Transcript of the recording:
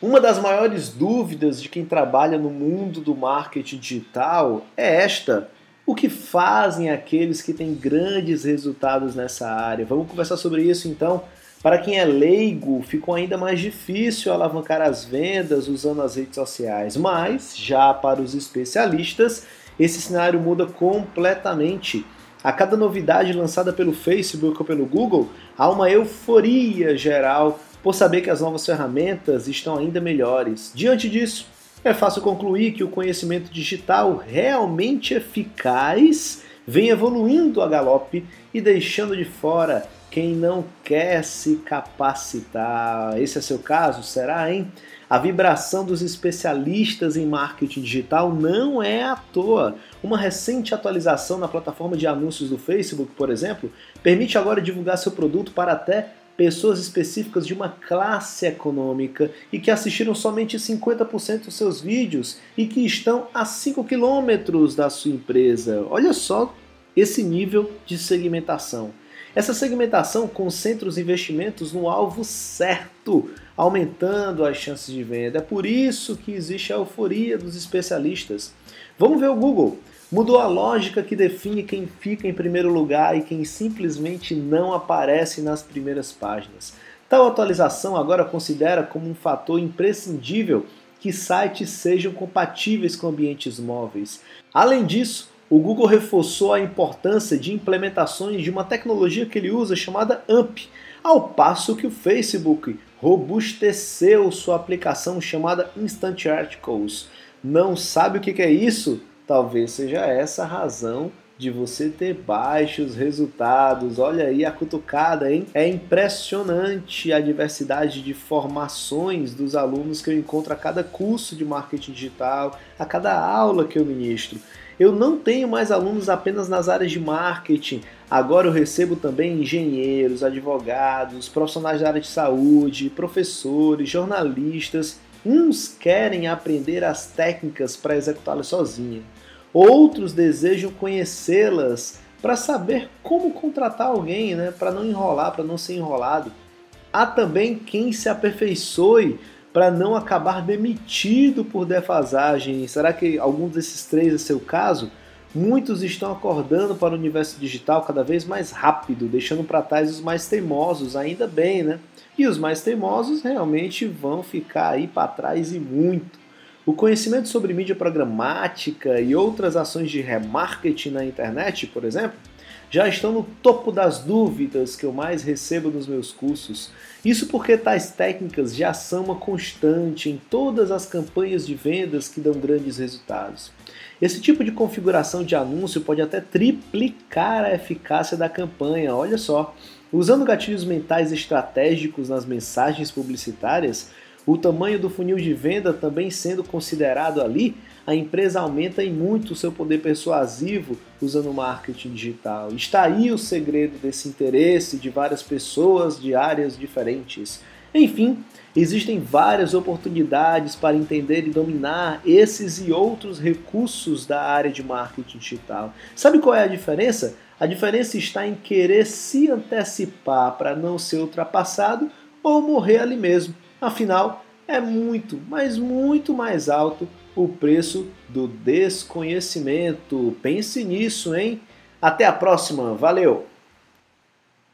Uma das maiores dúvidas de quem trabalha no mundo do marketing digital é esta: o que fazem aqueles que têm grandes resultados nessa área? Vamos conversar sobre isso então. Para quem é leigo, ficou ainda mais difícil alavancar as vendas usando as redes sociais, mas já para os especialistas, esse cenário muda completamente. A cada novidade lançada pelo Facebook ou pelo Google, há uma euforia geral por saber que as novas ferramentas estão ainda melhores. Diante disso, é fácil concluir que o conhecimento digital realmente eficaz vem evoluindo a galope e deixando de fora quem não quer se capacitar. Esse é seu caso? Será, hein? A vibração dos especialistas em marketing digital não é à toa. Uma recente atualização na plataforma de anúncios do Facebook, por exemplo, permite agora divulgar seu produto para até pessoas específicas de uma classe econômica e que assistiram somente 50% dos seus vídeos e que estão a 5 quilômetros da sua empresa. Olha só esse nível de segmentação. Essa segmentação concentra os investimentos no alvo certo, aumentando as chances de venda. É por isso que existe a euforia dos especialistas. Vamos ver o Google. Mudou a lógica que define quem fica em primeiro lugar e quem simplesmente não aparece nas primeiras páginas. Tal atualização agora considera como um fator imprescindível que sites sejam compatíveis com ambientes móveis. Além disso, o Google reforçou a importância de implementações de uma tecnologia que ele usa chamada AMP, ao passo que o Facebook robusteceu sua aplicação chamada Instant Articles. Não sabe o que é isso? Talvez seja essa a razão de você ter baixos resultados. Olha aí a cutucada, hein? É impressionante a diversidade de formações dos alunos que eu encontro a cada curso de marketing digital, a cada aula que eu ministro. Eu não tenho mais alunos apenas nas áreas de marketing. Agora eu recebo também engenheiros, advogados, profissionais da área de saúde, professores, jornalistas. Uns querem aprender as técnicas para executá-las sozinhos Outros desejam conhecê-las para saber como contratar alguém, né? para não enrolar, para não ser enrolado. Há também quem se aperfeiçoe para não acabar demitido por defasagem. Será que algum desses três é seu caso? Muitos estão acordando para o universo digital cada vez mais rápido, deixando para trás os mais teimosos, ainda bem, né? E os mais teimosos realmente vão ficar aí para trás e muito. O conhecimento sobre mídia programática e outras ações de remarketing na internet, por exemplo, já estão no topo das dúvidas que eu mais recebo nos meus cursos. Isso porque tais técnicas já são uma constante em todas as campanhas de vendas que dão grandes resultados. Esse tipo de configuração de anúncio pode até triplicar a eficácia da campanha. Olha só, usando gatilhos mentais estratégicos nas mensagens publicitárias, o tamanho do funil de venda também sendo considerado ali, a empresa aumenta em muito o seu poder persuasivo usando o marketing digital. Está aí o segredo desse interesse de várias pessoas de áreas diferentes. Enfim, existem várias oportunidades para entender e dominar esses e outros recursos da área de marketing digital. Sabe qual é a diferença? A diferença está em querer se antecipar para não ser ultrapassado ou morrer ali mesmo. Afinal, é muito, mas muito mais alto o preço do desconhecimento. Pense nisso, hein? Até a próxima, valeu!